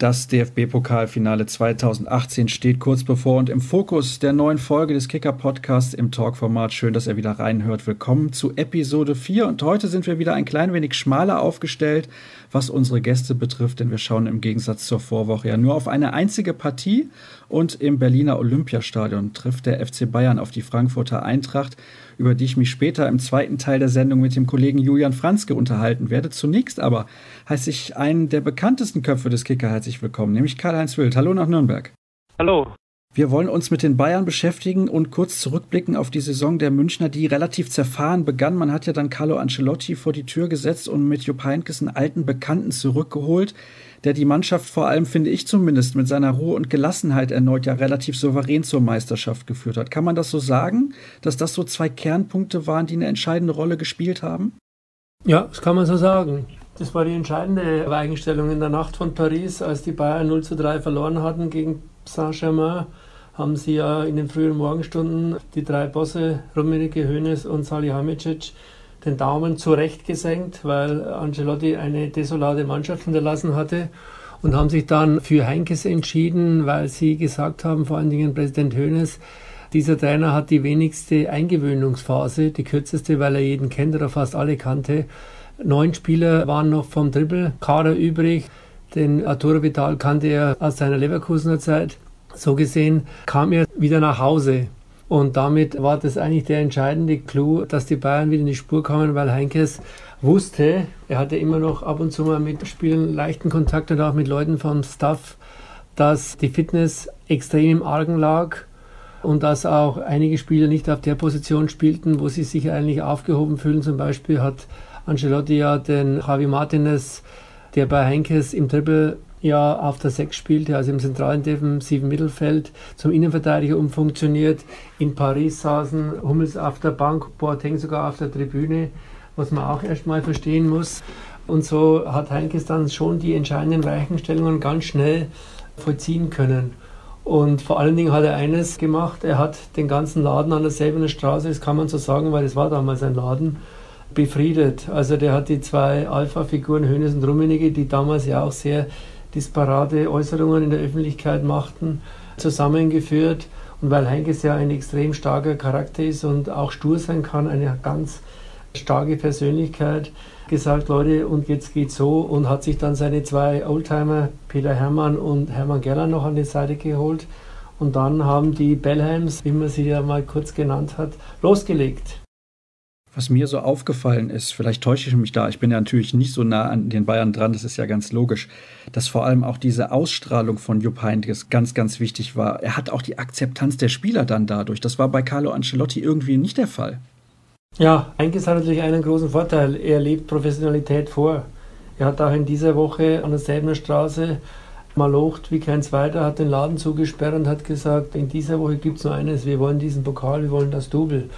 Das DFB-Pokalfinale 2018 steht kurz bevor und im Fokus der neuen Folge des Kicker-Podcasts im Talk-Format. Schön, dass ihr wieder reinhört. Willkommen zu Episode 4 und heute sind wir wieder ein klein wenig schmaler aufgestellt, was unsere Gäste betrifft, denn wir schauen im Gegensatz zur Vorwoche ja nur auf eine einzige Partie und im Berliner Olympiastadion trifft der FC Bayern auf die Frankfurter Eintracht über die ich mich später im zweiten Teil der Sendung mit dem Kollegen Julian Franzke unterhalten werde. Zunächst aber heiße ich einen der bekanntesten Köpfe des Kicker herzlich willkommen, nämlich Karl-Heinz Wild. Hallo nach Nürnberg. Hallo. Wir wollen uns mit den Bayern beschäftigen und kurz zurückblicken auf die Saison der Münchner, die relativ zerfahren begann. Man hat ja dann Carlo Ancelotti vor die Tür gesetzt und mit Jupp Heynckes einen alten Bekannten zurückgeholt der die Mannschaft vor allem, finde ich zumindest, mit seiner Ruhe und Gelassenheit erneut ja relativ souverän zur Meisterschaft geführt hat. Kann man das so sagen, dass das so zwei Kernpunkte waren, die eine entscheidende Rolle gespielt haben? Ja, das kann man so sagen. Das war die entscheidende Eigenstellung in der Nacht von Paris, als die Bayern 0 zu 3 verloren hatten gegen Saint-Germain haben sie ja in den frühen Morgenstunden die drei Bosse, Rummenigge, Hoeneß und Salihamidzic, den Daumen zurechtgesenkt, weil Ancelotti eine desolate Mannschaft hinterlassen hatte und haben sich dann für Heinkes entschieden, weil sie gesagt haben, vor allen Dingen Präsident Hoeneß, dieser Trainer hat die wenigste Eingewöhnungsphase, die kürzeste, weil er jeden kennt oder fast alle kannte. Neun Spieler waren noch vom Dribbelkader übrig. Den Arturo Vital kannte er aus seiner Leverkusener Zeit. So gesehen kam er wieder nach Hause und damit war das eigentlich der entscheidende Clou, dass die Bayern wieder in die Spur kamen, weil Heinkes wusste, er hatte immer noch ab und zu mal mit Spielen leichten Kontakt und auch mit Leuten vom Staff, dass die Fitness extrem im Argen lag und dass auch einige Spieler nicht auf der Position spielten, wo sie sich eigentlich aufgehoben fühlen. Zum Beispiel hat Ancelotti ja den Javi Martinez, der bei Heinkes im Triple ja auf der 6 spielte, also im zentralen defensiven Mittelfeld, zum Innenverteidiger umfunktioniert. In Paris saßen Hummels auf der Bank, Boateng sogar auf der Tribüne, was man auch erstmal verstehen muss. Und so hat Heinkes dann schon die entscheidenden Weichenstellungen ganz schnell vollziehen können. Und vor allen Dingen hat er eines gemacht, er hat den ganzen Laden an der Selbener Straße, das kann man so sagen, weil das war damals ein Laden, befriedet. Also der hat die zwei Alpha-Figuren Hönes und Rummenigge, die damals ja auch sehr disparate Äußerungen in der Öffentlichkeit machten, zusammengeführt. Und weil Heinkes ja ein extrem starker Charakter ist und auch stur sein kann, eine ganz starke Persönlichkeit, gesagt, Leute, und jetzt geht's so und hat sich dann seine zwei Oldtimer, Peter Hermann und Hermann Geller, noch an die Seite geholt. Und dann haben die Bellheims, wie man sie ja mal kurz genannt hat, losgelegt. Was mir so aufgefallen ist, vielleicht täusche ich mich da, ich bin ja natürlich nicht so nah an den Bayern dran, das ist ja ganz logisch, dass vor allem auch diese Ausstrahlung von Jupp Heynckes ganz, ganz wichtig war. Er hat auch die Akzeptanz der Spieler dann dadurch. Das war bei Carlo Ancelotti irgendwie nicht der Fall. Ja, Heynckes hat natürlich einen großen Vorteil. Er lebt Professionalität vor. Er hat auch in dieser Woche an der Säbener Straße malocht wie kein zweiter, hat den Laden zugesperrt und hat gesagt, in dieser Woche gibt es nur eines, wir wollen diesen Pokal, wir wollen das Double.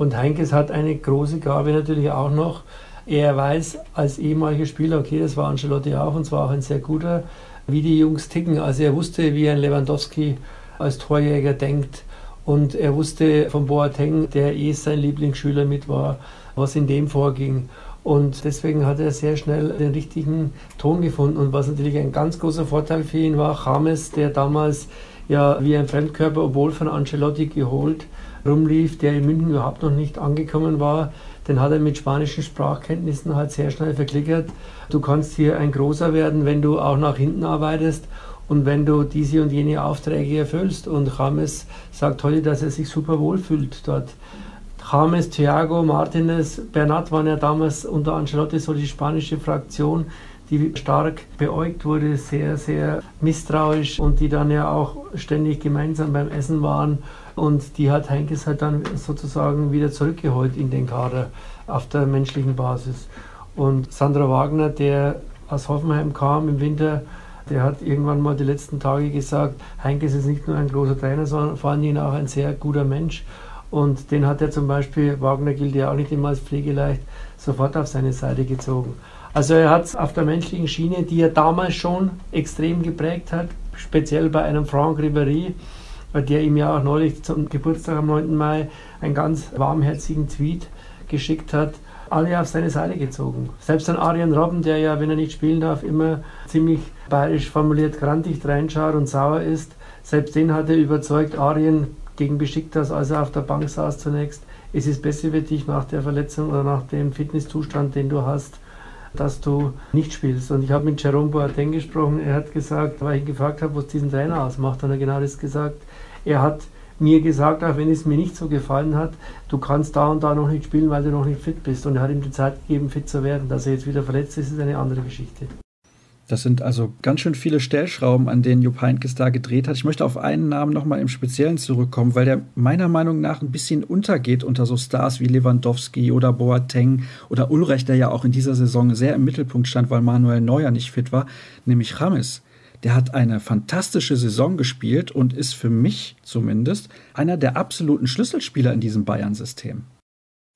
Und Heinkes hat eine große Gabe natürlich auch noch. Er weiß als ehemaliger Spieler, okay, das war Ancelotti auch und zwar auch ein sehr guter, wie die Jungs ticken. Also er wusste, wie ein Lewandowski als Torjäger denkt. Und er wusste von Boateng, der eh sein Lieblingsschüler mit war, was in dem vorging. Und deswegen hat er sehr schnell den richtigen Ton gefunden. Und was natürlich ein ganz großer Vorteil für ihn war, James, der damals ja wie ein Fremdkörper, obwohl von Ancelotti geholt, rumlief, der in München überhaupt noch nicht angekommen war, den hat er mit spanischen Sprachkenntnissen halt sehr schnell verklickert. Du kannst hier ein großer werden, wenn du auch nach hinten arbeitest und wenn du diese und jene Aufträge erfüllst. Und James sagt heute, dass er sich super wohl fühlt dort. James, Thiago, Martinez, Bernat waren ja damals unter Ancelotti so die spanische Fraktion, die stark beäugt wurde, sehr, sehr misstrauisch und die dann ja auch ständig gemeinsam beim Essen waren und die hat Heinkes halt dann sozusagen wieder zurückgeholt in den Kader auf der menschlichen Basis. Und Sandra Wagner, der aus Hoffenheim kam im Winter, der hat irgendwann mal die letzten Tage gesagt, Heinkes ist nicht nur ein großer Trainer, sondern vor allen Dingen auch ein sehr guter Mensch. Und den hat er zum Beispiel, Wagner gilt ja auch nicht immer als pflegeleicht, sofort auf seine Seite gezogen. Also er hat es auf der menschlichen Schiene, die er damals schon extrem geprägt hat, speziell bei einem Franck Ribéry, der ihm ja auch neulich zum Geburtstag am 9. Mai einen ganz warmherzigen Tweet geschickt hat, alle auf seine Seite gezogen. Selbst ein Arian Robben, der ja, wenn er nicht spielen darf, immer ziemlich bayerisch formuliert grantig reinschaut und sauer ist, selbst den hat er überzeugt, Arien gegen Besiktas, als er auf der Bank saß zunächst, es ist besser für dich nach der Verletzung oder nach dem Fitnesszustand, den du hast, dass du nicht spielst. Und ich habe mit Jerome Boateng gesprochen, er hat gesagt, weil ich ihn gefragt habe, was diesen Trainer ausmacht, hat er genau das gesagt. Er hat mir gesagt, auch wenn es mir nicht so gefallen hat, du kannst da und da noch nicht spielen, weil du noch nicht fit bist. Und er hat ihm die Zeit gegeben, fit zu werden. Dass er jetzt wieder verletzt ist, ist eine andere Geschichte. Das sind also ganz schön viele Stellschrauben, an denen Jupp Heynckes da gedreht hat. Ich möchte auf einen Namen nochmal im Speziellen zurückkommen, weil der meiner Meinung nach ein bisschen untergeht unter so Stars wie Lewandowski oder Boateng oder Ulreich, der ja auch in dieser Saison sehr im Mittelpunkt stand, weil Manuel Neuer nicht fit war, nämlich Rames. Der hat eine fantastische Saison gespielt und ist für mich zumindest einer der absoluten Schlüsselspieler in diesem Bayern-System.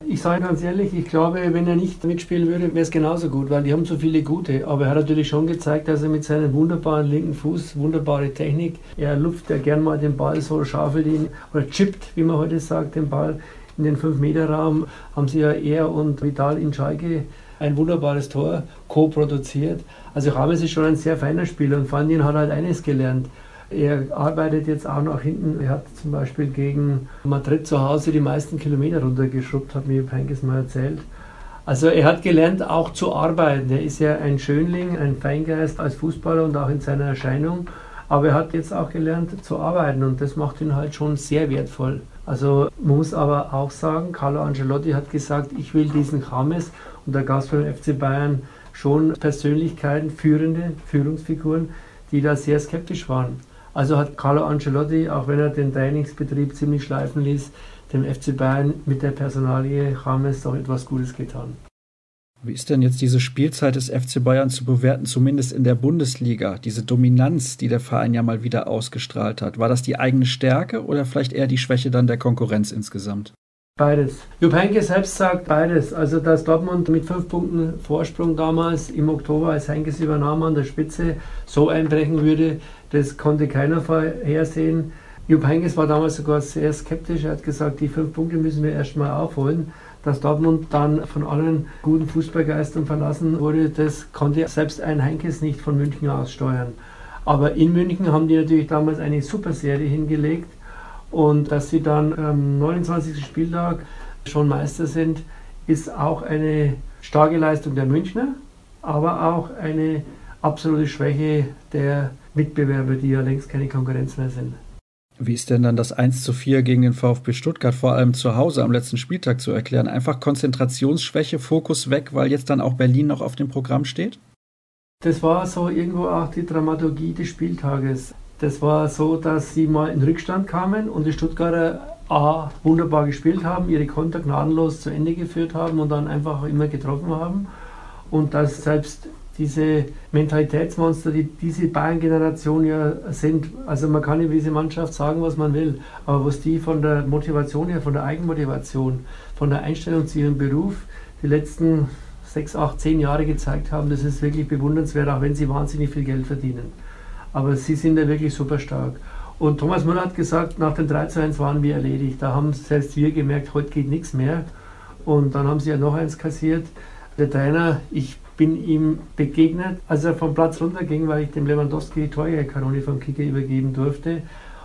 Ich sage ganz ehrlich, ich glaube, wenn er nicht mitspielen würde, wäre es genauso gut, weil die haben so viele gute. Aber er hat natürlich schon gezeigt, dass er mit seinem wunderbaren linken Fuß, wunderbare Technik, er lupft ja gern mal den Ball so, schaufelt ihn oder chippt, wie man heute sagt, den Ball in den 5-Meter-Raum. Haben sie ja er und Vital in Schalke ein wunderbares Tor co-produziert. Also Rames ist schon ein sehr feiner Spieler und Van hat halt eines gelernt. Er arbeitet jetzt auch nach hinten. Er hat zum Beispiel gegen Madrid zu Hause die meisten Kilometer runtergeschrubbt, hat mir Penkes mal erzählt. Also er hat gelernt, auch zu arbeiten. Er ist ja ein Schönling, ein Feingeist als Fußballer und auch in seiner Erscheinung. Aber er hat jetzt auch gelernt zu arbeiten und das macht ihn halt schon sehr wertvoll. Also muss aber auch sagen, Carlo Ancelotti hat gesagt, ich will diesen James und da gab es beim FC Bayern schon Persönlichkeiten, führende Führungsfiguren, die da sehr skeptisch waren. Also hat Carlo Ancelotti, auch wenn er den Trainingsbetrieb ziemlich schleifen ließ, dem FC Bayern mit der Personalie James doch etwas Gutes getan. Wie ist denn jetzt diese Spielzeit des FC Bayern zu bewerten, zumindest in der Bundesliga? Diese Dominanz, die der Verein ja mal wieder ausgestrahlt hat. War das die eigene Stärke oder vielleicht eher die Schwäche dann der Konkurrenz insgesamt? Beides. Jupp Heynckes selbst sagt beides. Also, dass Dortmund mit fünf Punkten Vorsprung damals im Oktober, als Heynckes übernahm an der Spitze, so einbrechen würde, das konnte keiner vorhersehen. Jupp Heynckes war damals sogar sehr skeptisch. Er hat gesagt, die fünf Punkte müssen wir erstmal aufholen. Dass Dortmund dann von allen guten Fußballgeistern verlassen wurde, das konnte selbst ein Heinkes nicht von München aus steuern. Aber in München haben die natürlich damals eine super Serie hingelegt und dass sie dann am 29. Spieltag schon Meister sind, ist auch eine starke Leistung der Münchner, aber auch eine absolute Schwäche der Mitbewerber, die ja längst keine Konkurrenz mehr sind. Wie ist denn dann das 1 zu 4 gegen den VfB Stuttgart vor allem zu Hause am letzten Spieltag zu erklären? Einfach Konzentrationsschwäche, Fokus weg, weil jetzt dann auch Berlin noch auf dem Programm steht? Das war so irgendwo auch die Dramaturgie des Spieltages. Das war so, dass sie mal in Rückstand kamen und die Stuttgarter A, wunderbar gespielt haben, ihre Konter gnadenlos zu Ende geführt haben und dann einfach immer getroffen haben. Und dass selbst diese Mentalitätsmonster, die diese Bayern-Generation ja sind, also man kann über diese Mannschaft sagen, was man will, aber was die von der Motivation her, von der Eigenmotivation, von der Einstellung zu ihrem Beruf die letzten sechs, acht, zehn Jahre gezeigt haben, das ist wirklich bewundernswert, auch wenn sie wahnsinnig viel Geld verdienen. Aber sie sind ja wirklich super stark. Und Thomas Müller hat gesagt, nach dem 3 zu 1 waren wir erledigt. Da haben selbst wir gemerkt, heute geht nichts mehr. Und dann haben sie ja noch eins kassiert. Der Trainer, ich bin ihm begegnet, als er vom Platz runterging, weil ich dem Lewandowski die Torjägerkanone vom Kicker übergeben durfte.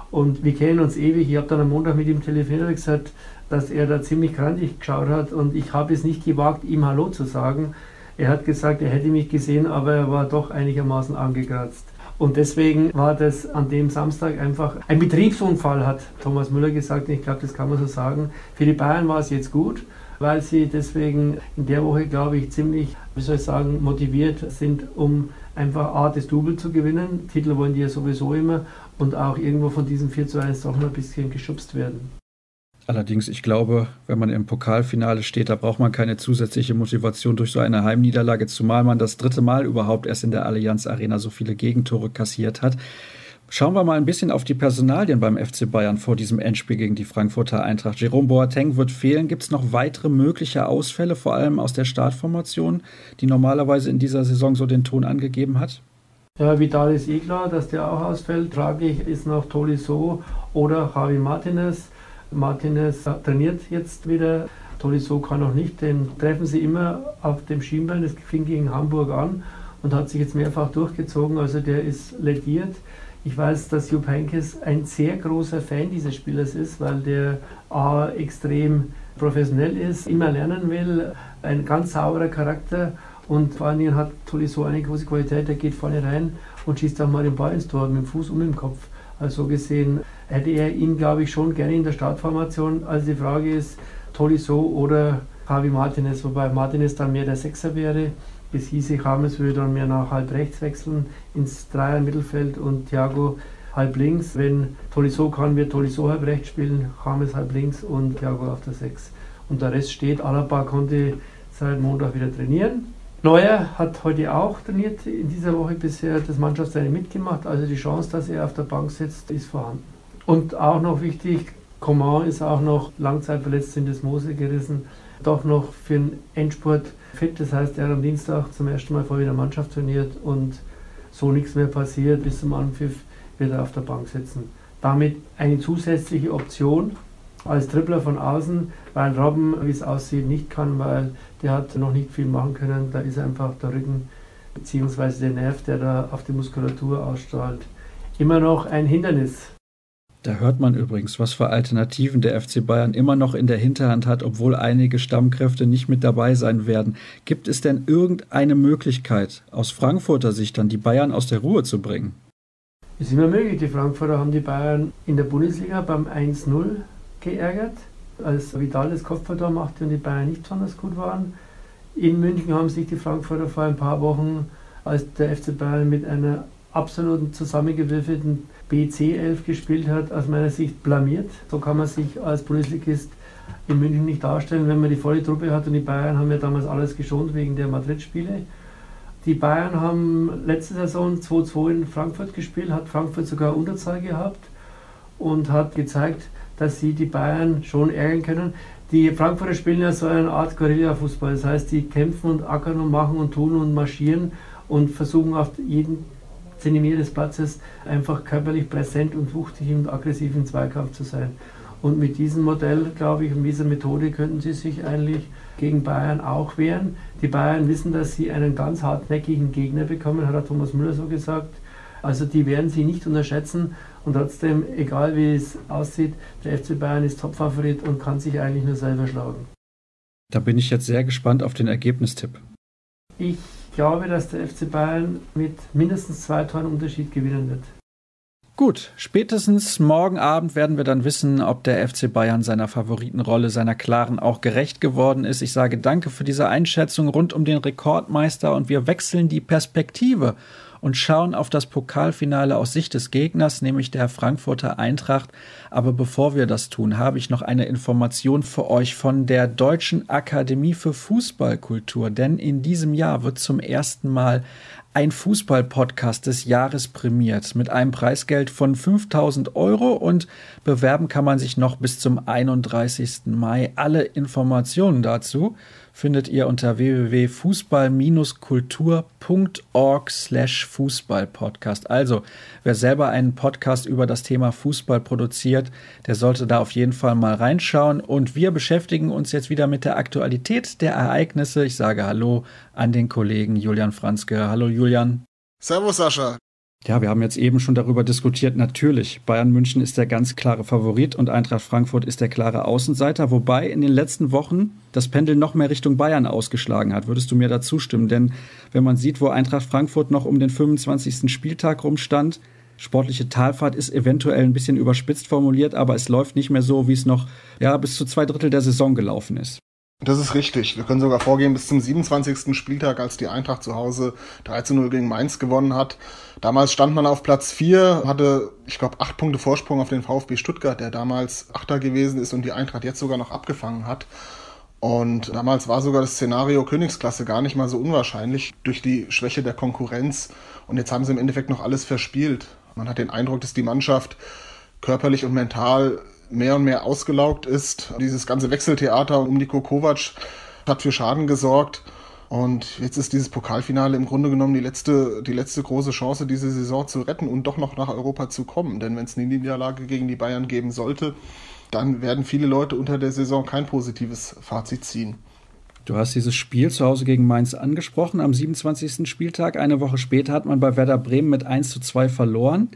Und wir kennen uns ewig. Ich habe dann am Montag mit ihm telefoniert und gesagt, dass er da ziemlich krantig geschaut hat. Und ich habe es nicht gewagt, ihm Hallo zu sagen. Er hat gesagt, er hätte mich gesehen, aber er war doch einigermaßen angekratzt. Und deswegen war das an dem Samstag einfach ein Betriebsunfall, hat Thomas Müller gesagt. Ich glaube, das kann man so sagen. Für die Bayern war es jetzt gut, weil sie deswegen in der Woche, glaube ich, ziemlich, wie soll ich sagen, motiviert sind, um einfach A, das Double zu gewinnen. Titel wollen die ja sowieso immer und auch irgendwo von diesem 4 zu 1 doch noch ein bisschen geschubst werden. Allerdings, ich glaube, wenn man im Pokalfinale steht, da braucht man keine zusätzliche Motivation durch so eine Heimniederlage, zumal man das dritte Mal überhaupt erst in der Allianz Arena so viele Gegentore kassiert hat. Schauen wir mal ein bisschen auf die Personalien beim FC Bayern vor diesem Endspiel gegen die Frankfurter Eintracht. Jerome Boateng wird fehlen. Gibt es noch weitere mögliche Ausfälle, vor allem aus der Startformation, die normalerweise in dieser Saison so den Ton angegeben hat? Ja, Vidal ist eh klar, dass der auch ausfällt. Tragisch ist noch Tolisso oder Javi Martinez. Martinez trainiert jetzt wieder Tolisso kann noch nicht, den treffen sie immer auf dem Schienbein. Das fing gegen Hamburg an und hat sich jetzt mehrfach durchgezogen. Also der ist lediert. Ich weiß, dass Jupp Heynckes ein sehr großer Fan dieses Spielers ist, weil der A extrem professionell ist, immer lernen will, ein ganz sauberer Charakter und vor allen Dingen hat Tolisso eine große Qualität, der geht vorne rein und schießt auch mal den Ball ins Tor mit dem Fuß und mit dem Kopf. Also gesehen hätte er ihn, glaube ich, schon gerne in der Startformation. Also die Frage ist, Tolisso oder Javi Martinez, wobei Martinez dann mehr der Sechser wäre. Es hieße, James würde dann mehr nach halb rechts wechseln ins Dreier Mittelfeld und Thiago halb links. Wenn Tolisso kann, wird Tolisso halb rechts spielen, James halb links und Thiago auf der Sechs. Und der Rest steht. Alaba konnte seit Montag wieder trainieren. Neuer hat heute auch trainiert, in dieser Woche bisher das Mannschaftstraining mitgemacht. Also die Chance, dass er auf der Bank sitzt, ist vorhanden. Und auch noch wichtig, Coman ist auch noch langzeitverletzt in das Mose gerissen, doch noch für den Endspurt fit. Das heißt, er hat am Dienstag zum ersten Mal vor wieder Mannschaft trainiert und so nichts mehr passiert. Bis zum Anpfiff wird er auf der Bank sitzen. Damit eine zusätzliche Option als Dribbler von außen, weil Robben, wie es aussieht, nicht kann, weil der hat noch nicht viel machen können. Da ist einfach der Rücken bzw. der Nerv, der da auf die Muskulatur ausstrahlt, immer noch ein Hindernis. Da hört man übrigens, was für Alternativen der FC Bayern immer noch in der Hinterhand hat, obwohl einige Stammkräfte nicht mit dabei sein werden. Gibt es denn irgendeine Möglichkeit, aus Frankfurter Sicht dann die Bayern aus der Ruhe zu bringen? Ist immer möglich. Die Frankfurter haben die Bayern in der Bundesliga beim 1-0 geärgert, als Vidal das Kopfballtor machte und die Bayern nicht besonders gut waren. In München haben sich die Frankfurter vor ein paar Wochen, als der FC Bayern mit einer absoluten zusammengewürfelten BC11 gespielt hat, aus meiner Sicht blamiert. So kann man sich als Bundesligist in München nicht darstellen, wenn man die volle Truppe hat und die Bayern haben ja damals alles geschont wegen der Madrid-Spiele. Die Bayern haben letzte Saison 2-2 in Frankfurt gespielt, hat Frankfurt sogar Unterzahl gehabt und hat gezeigt, dass sie die Bayern schon ärgern können. Die Frankfurter spielen ja so eine Art Guerilla-Fußball, das heißt, die kämpfen und ackern und machen und tun und marschieren und versuchen auf jeden Zentimeter des Platzes einfach körperlich präsent und wuchtig und aggressiv im Zweikampf zu sein. Und mit diesem Modell, glaube ich, und dieser Methode könnten sie sich eigentlich gegen Bayern auch wehren. Die Bayern wissen, dass sie einen ganz hartnäckigen Gegner bekommen, hat Thomas Müller so gesagt. Also die werden sie nicht unterschätzen und trotzdem, egal wie es aussieht, der FC Bayern ist Topfavorit und kann sich eigentlich nur selber schlagen. Da bin ich jetzt sehr gespannt auf den Ergebnistipp. Ich glaube, dass der FC Bayern mit mindestens zwei Toren Unterschied gewinnen wird. Gut, spätestens morgen Abend werden wir dann wissen, ob der FC Bayern seiner Favoritenrolle, seiner klaren auch gerecht geworden ist. Ich sage danke für diese Einschätzung rund um den Rekordmeister und wir wechseln die Perspektive und schauen auf das Pokalfinale aus Sicht des Gegners, nämlich der Frankfurter Eintracht. Aber bevor wir das tun, habe ich noch eine Information für euch von der Deutschen Akademie für Fußballkultur. Denn in diesem Jahr wird zum ersten Mal ein Fußball-Podcast des Jahres prämiert mit einem Preisgeld von 5000 Euro und bewerben kann man sich noch bis zum 31. Mai. Alle Informationen dazu findet ihr unter www.fußball-kultur.org slash Fußballpodcast. Also, wer selber einen Podcast über das Thema Fußball produziert, der sollte da auf jeden Fall mal reinschauen. Und wir beschäftigen uns jetzt wieder mit der Aktualität der Ereignisse. Ich sage Hallo an den Kollegen Julian Franzke. Hallo Julian. Servus Sascha. Ja, wir haben jetzt eben schon darüber diskutiert. Natürlich, Bayern München ist der ganz klare Favorit und Eintracht Frankfurt ist der klare Außenseiter, wobei in den letzten Wochen das Pendel noch mehr Richtung Bayern ausgeschlagen hat. Würdest du mir da zustimmen? Denn wenn man sieht, wo Eintracht Frankfurt noch um den 25. Spieltag rumstand, sportliche Talfahrt ist eventuell ein bisschen überspitzt formuliert, aber es läuft nicht mehr so, wie es noch ja, bis zu zwei Drittel der Saison gelaufen ist. Das ist richtig. Wir können sogar vorgehen bis zum 27. Spieltag, als die Eintracht zu Hause 13-0 gegen Mainz gewonnen hat. Damals stand man auf Platz 4, hatte, ich glaube, acht Punkte Vorsprung auf den VfB Stuttgart, der damals Achter gewesen ist und die Eintracht jetzt sogar noch abgefangen hat. Und damals war sogar das Szenario Königsklasse gar nicht mal so unwahrscheinlich durch die Schwäche der Konkurrenz. Und jetzt haben sie im Endeffekt noch alles verspielt. Man hat den Eindruck, dass die Mannschaft körperlich und mental mehr und mehr ausgelaugt ist. Dieses ganze Wechseltheater um Niko Kovac hat für Schaden gesorgt. Und jetzt ist dieses Pokalfinale im Grunde genommen die letzte, die letzte große Chance, diese Saison zu retten und doch noch nach Europa zu kommen. Denn wenn es eine Niederlage gegen die Bayern geben sollte, dann werden viele Leute unter der Saison kein positives Fazit ziehen. Du hast dieses Spiel zu Hause gegen Mainz angesprochen am 27. Spieltag. Eine Woche später hat man bei Werder Bremen mit 1 zu 2 verloren.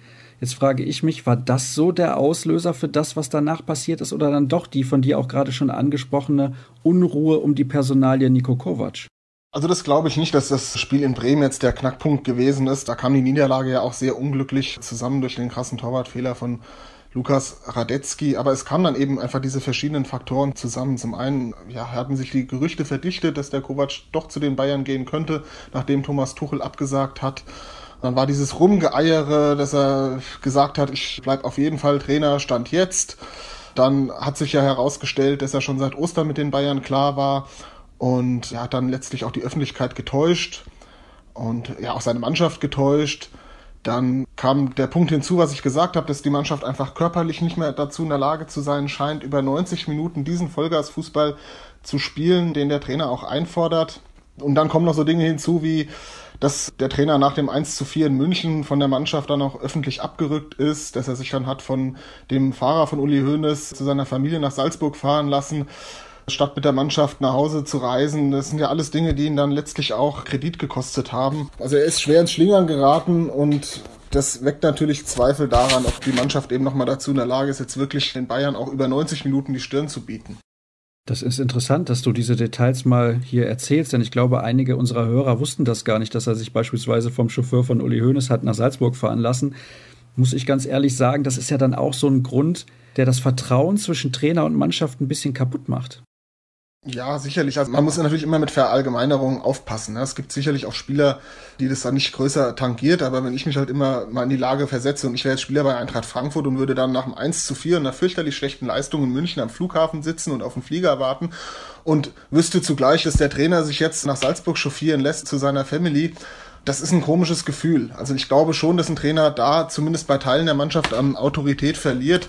Jetzt frage ich mich, war das so der Auslöser für das, was danach passiert ist, oder dann doch die von dir auch gerade schon angesprochene Unruhe um die Personalie Niko Kovac? Also das glaube ich nicht, dass das Spiel in Bremen jetzt der Knackpunkt gewesen ist. Da kam die Niederlage ja auch sehr unglücklich zusammen durch den krassen Torwartfehler von Lukas Radetzky. Aber es kamen dann eben einfach diese verschiedenen Faktoren zusammen. Zum einen ja, hatten sich die Gerüchte verdichtet, dass der Kovac doch zu den Bayern gehen könnte, nachdem Thomas Tuchel abgesagt hat. Dann war dieses Rumgeeiere, dass er gesagt hat, ich bleib auf jeden Fall Trainer, stand jetzt. Dann hat sich ja herausgestellt, dass er schon seit Ostern mit den Bayern klar war und er hat dann letztlich auch die Öffentlichkeit getäuscht und ja auch seine Mannschaft getäuscht. Dann kam der Punkt hinzu, was ich gesagt habe, dass die Mannschaft einfach körperlich nicht mehr dazu in der Lage zu sein scheint, über 90 Minuten diesen Vollgasfußball zu spielen, den der Trainer auch einfordert. Und dann kommen noch so Dinge hinzu wie, dass der Trainer nach dem 1 zu 4 in München von der Mannschaft dann auch öffentlich abgerückt ist, dass er sich dann hat von dem Fahrer von Uli Hoeneß zu seiner Familie nach Salzburg fahren lassen statt mit der Mannschaft nach Hause zu reisen. Das sind ja alles Dinge, die ihn dann letztlich auch Kredit gekostet haben. Also er ist schwer ins Schlingern geraten und das weckt natürlich Zweifel daran, ob die Mannschaft eben nochmal dazu in der Lage ist, jetzt wirklich den Bayern auch über 90 Minuten die Stirn zu bieten. Das ist interessant, dass du diese Details mal hier erzählst, denn ich glaube, einige unserer Hörer wussten das gar nicht, dass er sich beispielsweise vom Chauffeur von Uli Hoeneß hat nach Salzburg fahren lassen. Muss ich ganz ehrlich sagen, das ist ja dann auch so ein Grund, der das Vertrauen zwischen Trainer und Mannschaft ein bisschen kaputt macht. Ja, sicherlich. Also man muss natürlich immer mit Verallgemeinerungen aufpassen. Ne? Es gibt sicherlich auch Spieler, die das dann nicht größer tangiert, aber wenn ich mich halt immer mal in die Lage versetze und ich wäre jetzt Spieler bei Eintracht Frankfurt und würde dann nach dem 1 zu 4 und einer fürchterlich schlechten Leistung in München am Flughafen sitzen und auf den Flieger warten und wüsste zugleich, dass der Trainer sich jetzt nach Salzburg chauffieren lässt zu seiner Family, das ist ein komisches Gefühl. Also ich glaube schon, dass ein Trainer da zumindest bei Teilen der Mannschaft an Autorität verliert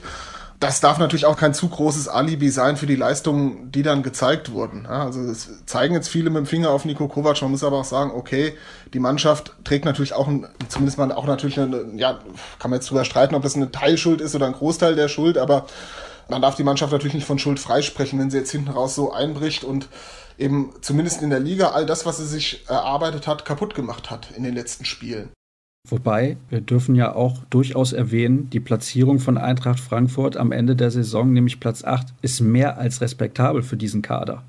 das darf natürlich auch kein zu großes Alibi sein für die Leistungen, die dann gezeigt wurden. also es zeigen jetzt viele mit dem Finger auf Nico Kovac. Man muss aber auch sagen, okay, die Mannschaft trägt natürlich auch, ein, zumindest mal auch natürlich, eine, ja, kann man jetzt drüber streiten, ob das eine Teilschuld ist oder ein Großteil der Schuld, aber man darf die Mannschaft natürlich nicht von Schuld freisprechen, wenn sie jetzt hinten raus so einbricht und eben zumindest in der Liga all das, was sie sich erarbeitet hat, kaputt gemacht hat in den letzten Spielen. Wobei, wir dürfen ja auch durchaus erwähnen, die Platzierung von Eintracht Frankfurt am Ende der Saison, nämlich Platz 8, ist mehr als respektabel für diesen Kader.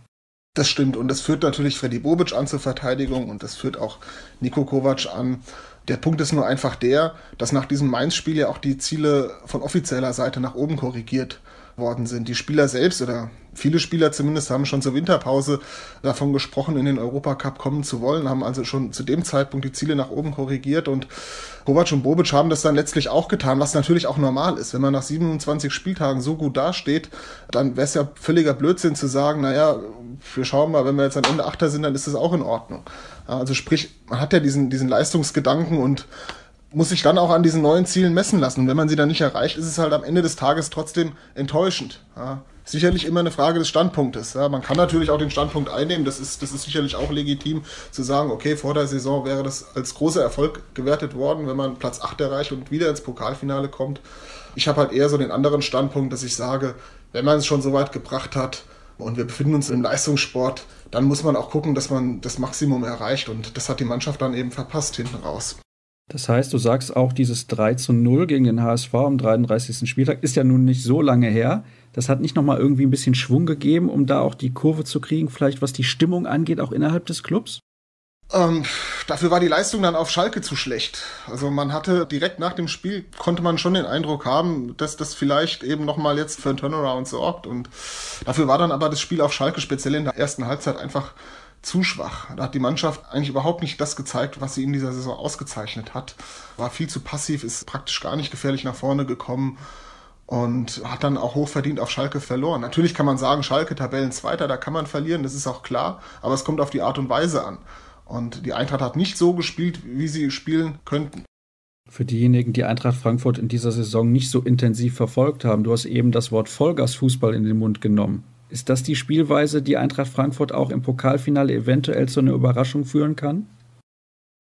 Das stimmt und das führt natürlich Freddy Bobic an zur Verteidigung und das führt auch Nico Kovac an. Der Punkt ist nur einfach der, dass nach diesem Mainz-Spiel ja auch die Ziele von offizieller Seite nach oben korrigiert worden sind. Die Spieler selbst oder viele Spieler zumindest haben schon zur Winterpause davon gesprochen, in den Europacup kommen zu wollen, haben also schon zu dem Zeitpunkt die Ziele nach oben korrigiert und Kovac und Bobic haben das dann letztlich auch getan, was natürlich auch normal ist. Wenn man nach 27 Spieltagen so gut dasteht, dann wäre es ja völliger Blödsinn zu sagen, naja, wir schauen mal, wenn wir jetzt am Ende Achter sind, dann ist das auch in Ordnung. Also sprich, man hat ja diesen, diesen Leistungsgedanken und muss sich dann auch an diesen neuen Zielen messen lassen. Und wenn man sie dann nicht erreicht, ist es halt am Ende des Tages trotzdem enttäuschend. Ja. Sicherlich immer eine Frage des Standpunktes. Ja. Man kann natürlich auch den Standpunkt einnehmen, das ist, das ist sicherlich auch legitim, zu sagen, okay, vor der Saison wäre das als großer Erfolg gewertet worden, wenn man Platz 8 erreicht und wieder ins Pokalfinale kommt. Ich habe halt eher so den anderen Standpunkt, dass ich sage, wenn man es schon so weit gebracht hat, und wir befinden uns im Leistungssport, dann muss man auch gucken, dass man das Maximum erreicht. Und das hat die Mannschaft dann eben verpasst hinten raus. Das heißt, du sagst auch, dieses 3 zu 0 gegen den HSV am 33. Spieltag ist ja nun nicht so lange her. Das hat nicht nochmal irgendwie ein bisschen Schwung gegeben, um da auch die Kurve zu kriegen, vielleicht was die Stimmung angeht, auch innerhalb des Clubs? Ähm, dafür war die Leistung dann auf Schalke zu schlecht. Also man hatte direkt nach dem Spiel, konnte man schon den Eindruck haben, dass das vielleicht eben nochmal jetzt für einen Turnaround sorgt. Und dafür war dann aber das Spiel auf Schalke speziell in der ersten Halbzeit einfach zu schwach. Da hat die Mannschaft eigentlich überhaupt nicht das gezeigt, was sie in dieser Saison ausgezeichnet hat. War viel zu passiv, ist praktisch gar nicht gefährlich nach vorne gekommen und hat dann auch hochverdient auf Schalke verloren. Natürlich kann man sagen, Schalke Tabellenzweiter, da kann man verlieren, das ist auch klar, aber es kommt auf die Art und Weise an. Und die Eintracht hat nicht so gespielt, wie sie spielen könnten. Für diejenigen, die Eintracht Frankfurt in dieser Saison nicht so intensiv verfolgt haben, du hast eben das Wort Vollgasfußball in den Mund genommen. Ist das die Spielweise, die Eintracht Frankfurt auch im Pokalfinale eventuell zu einer Überraschung führen kann?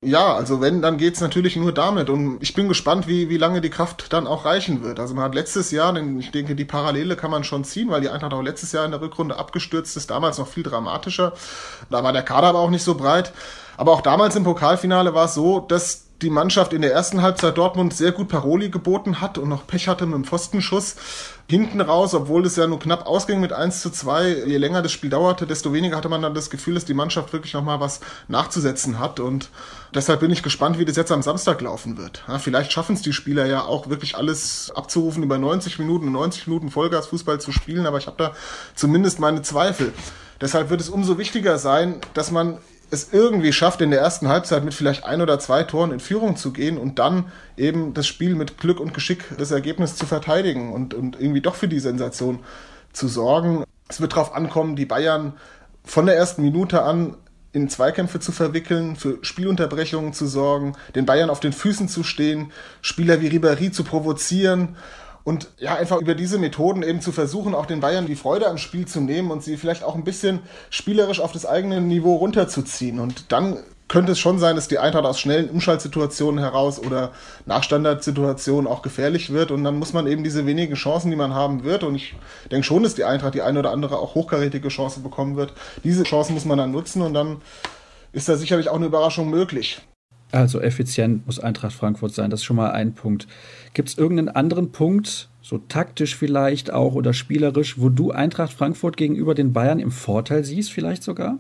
Ja, also wenn, dann geht's natürlich nur damit. Und ich bin gespannt, wie, wie lange die Kraft dann auch reichen wird. Also man hat letztes Jahr, ich denke, die Parallele kann man schon ziehen, weil die Eintracht auch letztes Jahr in der Rückrunde abgestürzt ist, damals noch viel dramatischer. Da war der Kader aber auch nicht so breit. Aber auch damals im Pokalfinale war es so, dass die Mannschaft in der ersten Halbzeit Dortmund sehr gut Paroli geboten hat und noch Pech hatte mit dem Pfostenschuss. Hinten raus, obwohl es ja nur knapp ausging mit 1 zu 2, je länger das Spiel dauerte, desto weniger hatte man dann das Gefühl, dass die Mannschaft wirklich nochmal was nachzusetzen hat. Und deshalb bin ich gespannt, wie das jetzt am Samstag laufen wird. Ja, vielleicht schaffen es die Spieler ja auch wirklich alles abzurufen, über 90 Minuten, 90 Minuten Vollgasfußball zu spielen, aber ich habe da zumindest meine Zweifel. Deshalb wird es umso wichtiger sein, dass man es irgendwie schafft, in der ersten Halbzeit mit vielleicht ein oder zwei Toren in Führung zu gehen und dann eben das Spiel mit Glück und Geschick das Ergebnis zu verteidigen und, und irgendwie doch für die Sensation zu sorgen. Es wird darauf ankommen, die Bayern von der ersten Minute an in Zweikämpfe zu verwickeln, für Spielunterbrechungen zu sorgen, den Bayern auf den Füßen zu stehen, Spieler wie Ribéry zu provozieren und ja, einfach über diese Methoden eben zu versuchen, auch den Bayern die Freude am Spiel zu nehmen und sie vielleicht auch ein bisschen spielerisch auf das eigene Niveau runterzuziehen. Und dann könnte es schon sein, dass die Eintracht aus schnellen Umschaltsituationen heraus oder nach Standardsituationen auch gefährlich wird. Und dann muss man eben diese wenigen Chancen, die man haben wird, und ich denke schon, dass die Eintracht die eine oder andere auch hochkarätige Chance bekommen wird. Diese Chancen muss man dann nutzen und dann ist da sicherlich auch eine Überraschung möglich. Also effizient muss Eintracht Frankfurt sein, das ist schon mal ein Punkt. Gibt es irgendeinen anderen Punkt, so taktisch vielleicht auch oder spielerisch, wo du Eintracht Frankfurt gegenüber den Bayern im Vorteil siehst, vielleicht sogar?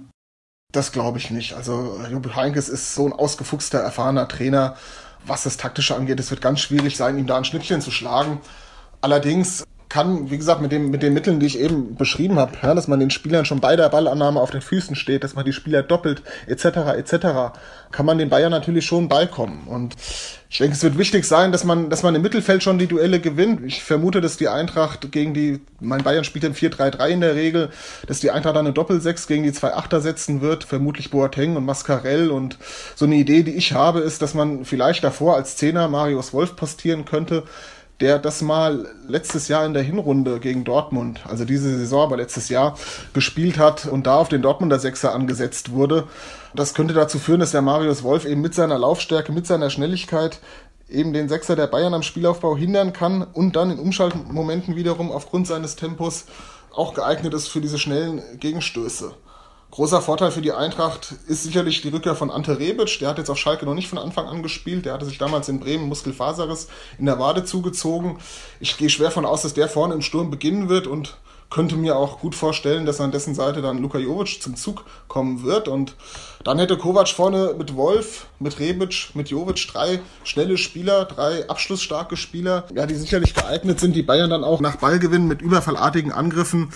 Das glaube ich nicht. Also Juppel Heinkes ist so ein ausgefuchster, erfahrener Trainer. Was das Taktische angeht, es wird ganz schwierig sein, ihm da ein Schnittchen zu schlagen. Allerdings kann, wie gesagt, mit, dem, mit den Mitteln, die ich eben beschrieben habe, ja, dass man den Spielern schon bei der Ballannahme auf den Füßen steht, dass man die Spieler doppelt, etc., etc., kann man den Bayern natürlich schon beikommen. Und ich denke, es wird wichtig sein, dass man, dass man im Mittelfeld schon die Duelle gewinnt. Ich vermute, dass die Eintracht gegen die, mein Bayern spielt im 4-3-3 in der Regel, dass die Eintracht dann eine Doppel-6 gegen die zwei Achter setzen wird, vermutlich Boateng und Mascarell. Und so eine Idee, die ich habe, ist, dass man vielleicht davor als Zehner Marius Wolf postieren könnte, der das mal letztes Jahr in der Hinrunde gegen Dortmund, also diese Saison, aber letztes Jahr gespielt hat und da auf den Dortmunder Sechser angesetzt wurde. Das könnte dazu führen, dass der Marius Wolf eben mit seiner Laufstärke, mit seiner Schnelligkeit eben den Sechser der Bayern am Spielaufbau hindern kann und dann in Umschaltmomenten wiederum aufgrund seines Tempos auch geeignet ist für diese schnellen Gegenstöße. Großer Vorteil für die Eintracht ist sicherlich die Rückkehr von Ante Rebic. Der hat jetzt auf Schalke noch nicht von Anfang an gespielt. Der hatte sich damals in Bremen Muskelfaserriss in der Wade zugezogen. Ich gehe schwer von aus, dass der vorne im Sturm beginnen wird und könnte mir auch gut vorstellen, dass an dessen Seite dann Luka Jovic zum Zug kommen wird. Und dann hätte Kovac vorne mit Wolf, mit Rebic, mit Jovic drei schnelle Spieler, drei abschlussstarke Spieler, ja, die sicherlich geeignet sind, die Bayern dann auch nach Ballgewinn mit überfallartigen Angriffen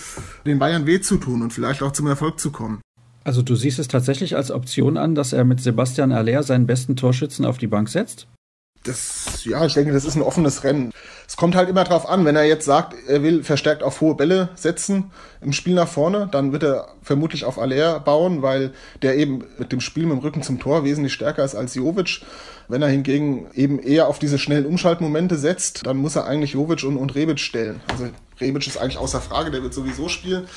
den Bayern weh zu tun und vielleicht auch zum Erfolg zu kommen. Also du siehst es tatsächlich als Option an, dass er mit Sebastian Aller seinen besten Torschützen auf die Bank setzt? Das, ja, ich denke, das ist ein offenes Rennen. Es kommt halt immer drauf an, wenn er jetzt sagt, er will verstärkt auf hohe Bälle setzen im Spiel nach vorne, dann wird er vermutlich auf Aller bauen, weil der eben mit dem Spiel mit dem Rücken zum Tor wesentlich stärker ist als Jovic. Wenn er hingegen eben eher auf diese schnellen Umschaltmomente setzt, dann muss er eigentlich Jovic und, und Rebic stellen. Also Rebic ist eigentlich außer Frage, der wird sowieso spielen.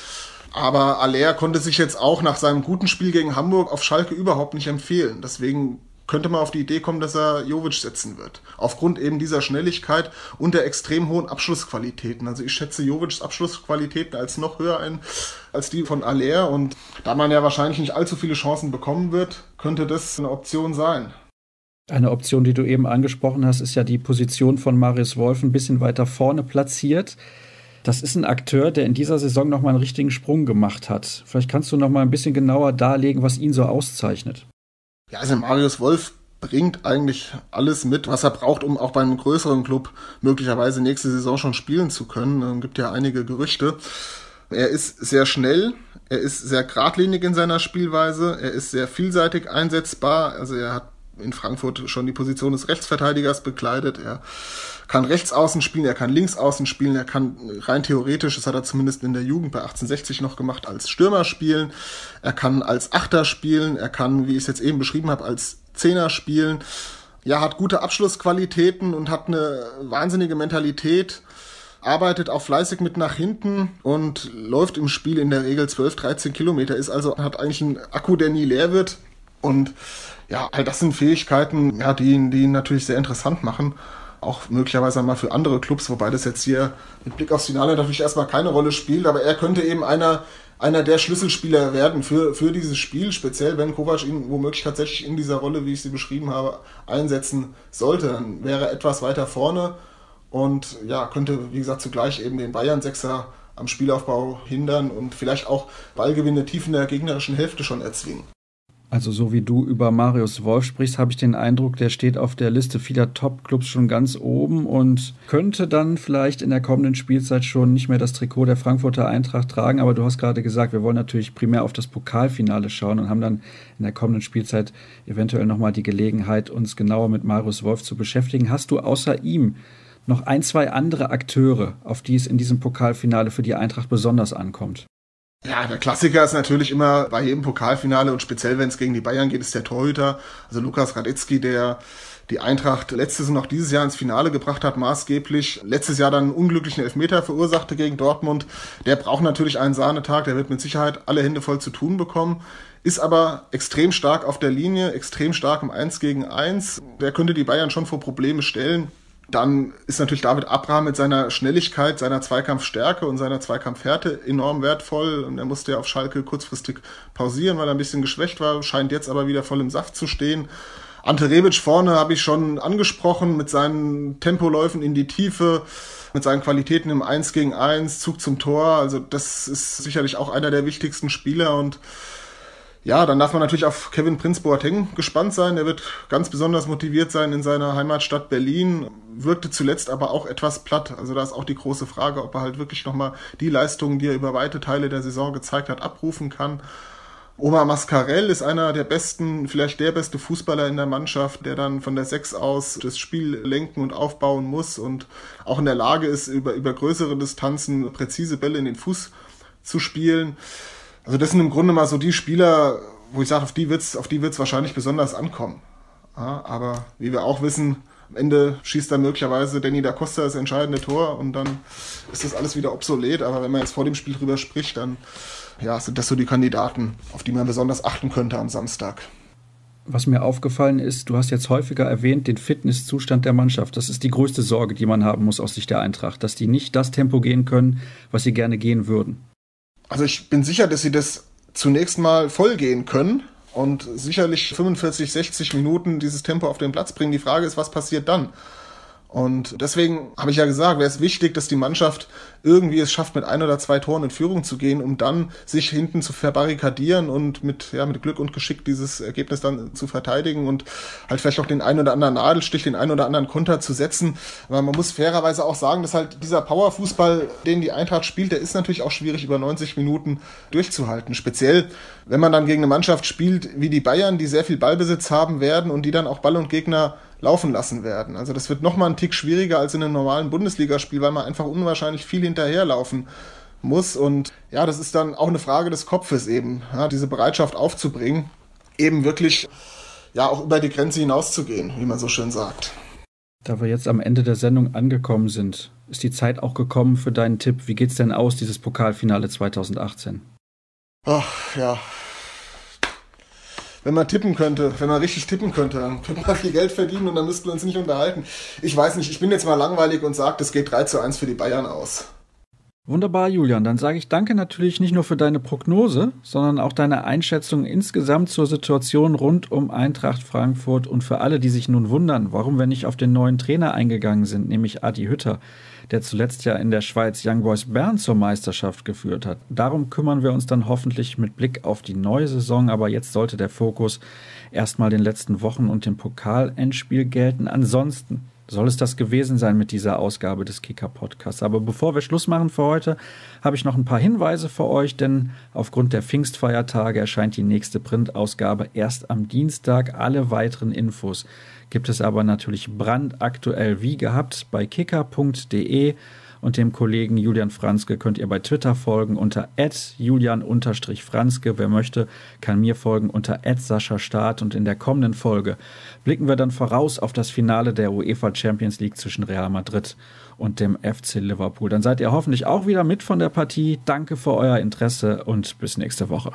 Aber Aller konnte sich jetzt auch nach seinem guten Spiel gegen Hamburg auf Schalke überhaupt nicht empfehlen. Deswegen könnte man auf die Idee kommen, dass er Jovic setzen wird. Aufgrund eben dieser Schnelligkeit und der extrem hohen Abschlussqualitäten. Also ich schätze Jovics Abschlussqualitäten als noch höher ein als die von Aller. Und da man ja wahrscheinlich nicht allzu viele Chancen bekommen wird, könnte das eine Option sein. Eine Option, die du eben angesprochen hast, ist ja die Position von Marius Wolf ein bisschen weiter vorne platziert. Das ist ein Akteur, der in dieser Saison nochmal einen richtigen Sprung gemacht hat. Vielleicht kannst du nochmal ein bisschen genauer darlegen, was ihn so auszeichnet. Ja, also Marius Wolf bringt eigentlich alles mit, was er braucht, um auch bei einem größeren Club möglicherweise nächste Saison schon spielen zu können. Es gibt ja einige Gerüchte. Er ist sehr schnell, er ist sehr geradlinig in seiner Spielweise, er ist sehr vielseitig einsetzbar. Also er hat in Frankfurt schon die Position des Rechtsverteidigers bekleidet. Er kann rechts außen spielen, er kann links außen spielen, er kann rein theoretisch, das hat er zumindest in der Jugend bei 1860 noch gemacht, als Stürmer spielen. Er kann als Achter spielen, er kann, wie ich es jetzt eben beschrieben habe, als Zehner spielen. Ja, hat gute Abschlussqualitäten und hat eine wahnsinnige Mentalität arbeitet auch fleißig mit nach hinten und läuft im Spiel in der Regel 12, 13 Kilometer, ist also, hat eigentlich einen Akku, der nie leer wird. Und ja, all das sind Fähigkeiten, ja, die ihn, die ihn natürlich sehr interessant machen. Auch möglicherweise mal für andere Clubs, wobei das jetzt hier mit Blick aufs Finale natürlich erstmal keine Rolle spielt, aber er könnte eben einer, einer der Schlüsselspieler werden für, für dieses Spiel, speziell wenn Kovac ihn womöglich tatsächlich in dieser Rolle, wie ich sie beschrieben habe, einsetzen sollte. Dann wäre er etwas weiter vorne und ja, könnte, wie gesagt, zugleich eben den Bayern-Sechser am Spielaufbau hindern und vielleicht auch Ballgewinne tief in der gegnerischen Hälfte schon erzwingen. Also so wie du über Marius Wolf sprichst, habe ich den Eindruck, der steht auf der Liste vieler Top-Clubs schon ganz oben und könnte dann vielleicht in der kommenden Spielzeit schon nicht mehr das Trikot der Frankfurter Eintracht tragen. Aber du hast gerade gesagt, wir wollen natürlich primär auf das Pokalfinale schauen und haben dann in der kommenden Spielzeit eventuell nochmal die Gelegenheit, uns genauer mit Marius Wolf zu beschäftigen. Hast du außer ihm noch ein, zwei andere Akteure, auf die es in diesem Pokalfinale für die Eintracht besonders ankommt? Ja, der Klassiker ist natürlich immer bei jedem Pokalfinale und speziell wenn es gegen die Bayern geht, ist der Torhüter, also Lukas Radetzky, der die Eintracht letztes und auch dieses Jahr ins Finale gebracht hat, maßgeblich. Letztes Jahr dann einen unglücklichen Elfmeter verursachte gegen Dortmund. Der braucht natürlich einen Sahnetag, der wird mit Sicherheit alle Hände voll zu tun bekommen. Ist aber extrem stark auf der Linie, extrem stark im 1 gegen 1. Der könnte die Bayern schon vor Probleme stellen. Dann ist natürlich David Abraham mit seiner Schnelligkeit, seiner Zweikampfstärke und seiner Zweikampfhärte enorm wertvoll. Und er musste ja auf Schalke kurzfristig pausieren, weil er ein bisschen geschwächt war, scheint jetzt aber wieder voll im Saft zu stehen. Ante Rebic vorne habe ich schon angesprochen mit seinen Tempoläufen in die Tiefe, mit seinen Qualitäten im 1 gegen 1, Zug zum Tor. Also das ist sicherlich auch einer der wichtigsten Spieler und ja, dann darf man natürlich auf Kevin Prinz Boateng gespannt sein. Der wird ganz besonders motiviert sein in seiner Heimatstadt Berlin. Wirkte zuletzt aber auch etwas platt. Also da ist auch die große Frage, ob er halt wirklich nochmal die Leistungen, die er über weite Teile der Saison gezeigt hat, abrufen kann. Omar Mascarell ist einer der besten, vielleicht der beste Fußballer in der Mannschaft, der dann von der Sechs aus das Spiel lenken und aufbauen muss und auch in der Lage ist, über, über größere Distanzen präzise Bälle in den Fuß zu spielen. Also das sind im Grunde mal so die Spieler, wo ich sage, auf die wird's, auf die wird's wahrscheinlich besonders ankommen. Ja, aber wie wir auch wissen, am Ende schießt dann möglicherweise Danny da Costa das entscheidende Tor und dann ist das alles wieder obsolet. Aber wenn man jetzt vor dem Spiel drüber spricht, dann ja, sind das so die Kandidaten, auf die man besonders achten könnte am Samstag. Was mir aufgefallen ist, du hast jetzt häufiger erwähnt, den Fitnesszustand der Mannschaft. Das ist die größte Sorge, die man haben muss aus Sicht der Eintracht, dass die nicht das Tempo gehen können, was sie gerne gehen würden. Also ich bin sicher, dass sie das zunächst mal vollgehen können und sicherlich 45, 60 Minuten dieses Tempo auf den Platz bringen. Die Frage ist, was passiert dann? Und deswegen habe ich ja gesagt, wäre es wichtig, dass die Mannschaft irgendwie es schafft, mit ein oder zwei Toren in Führung zu gehen, um dann sich hinten zu verbarrikadieren und mit, ja, mit Glück und Geschick dieses Ergebnis dann zu verteidigen und halt vielleicht auch den einen oder anderen Nadelstich, den einen oder anderen Konter zu setzen. Aber man muss fairerweise auch sagen, dass halt dieser Powerfußball, den die Eintracht spielt, der ist natürlich auch schwierig über 90 Minuten durchzuhalten. Speziell, wenn man dann gegen eine Mannschaft spielt wie die Bayern, die sehr viel Ballbesitz haben werden und die dann auch Ball und Gegner laufen lassen werden. Also das wird nochmal ein Tick schwieriger als in einem normalen Bundesligaspiel, weil man einfach unwahrscheinlich viel hinterherlaufen muss. Und ja, das ist dann auch eine Frage des Kopfes eben, ja, diese Bereitschaft aufzubringen, eben wirklich ja auch über die Grenze hinauszugehen, wie man so schön sagt. Da wir jetzt am Ende der Sendung angekommen sind, ist die Zeit auch gekommen für deinen Tipp. Wie geht's denn aus, dieses Pokalfinale 2018? Ach ja, wenn man tippen könnte, wenn man richtig tippen könnte, dann könnte man viel Geld verdienen und dann müssten wir uns nicht unterhalten. Ich weiß nicht, ich bin jetzt mal langweilig und sage, das geht 3 zu 1 für die Bayern aus. Wunderbar, Julian. Dann sage ich danke natürlich nicht nur für deine Prognose, sondern auch deine Einschätzung insgesamt zur Situation rund um Eintracht Frankfurt und für alle, die sich nun wundern, warum wir nicht auf den neuen Trainer eingegangen sind, nämlich Adi Hütter der zuletzt ja in der Schweiz Young Boys Bern zur Meisterschaft geführt hat. Darum kümmern wir uns dann hoffentlich mit Blick auf die neue Saison, aber jetzt sollte der Fokus erstmal den letzten Wochen und dem Pokalendspiel gelten. Ansonsten soll es das gewesen sein mit dieser Ausgabe des Kicker Podcasts. Aber bevor wir Schluss machen für heute, habe ich noch ein paar Hinweise für euch, denn aufgrund der Pfingstfeiertage erscheint die nächste Printausgabe erst am Dienstag. Alle weiteren Infos gibt es aber natürlich brandaktuell wie gehabt bei kicker.de und dem Kollegen Julian Franzke könnt ihr bei Twitter folgen unter julian-franzke. Wer möchte, kann mir folgen unter Sascha Start und in der kommenden Folge blicken wir dann voraus auf das Finale der UEFA Champions League zwischen Real Madrid und dem FC Liverpool. Dann seid ihr hoffentlich auch wieder mit von der Partie. Danke für euer Interesse und bis nächste Woche.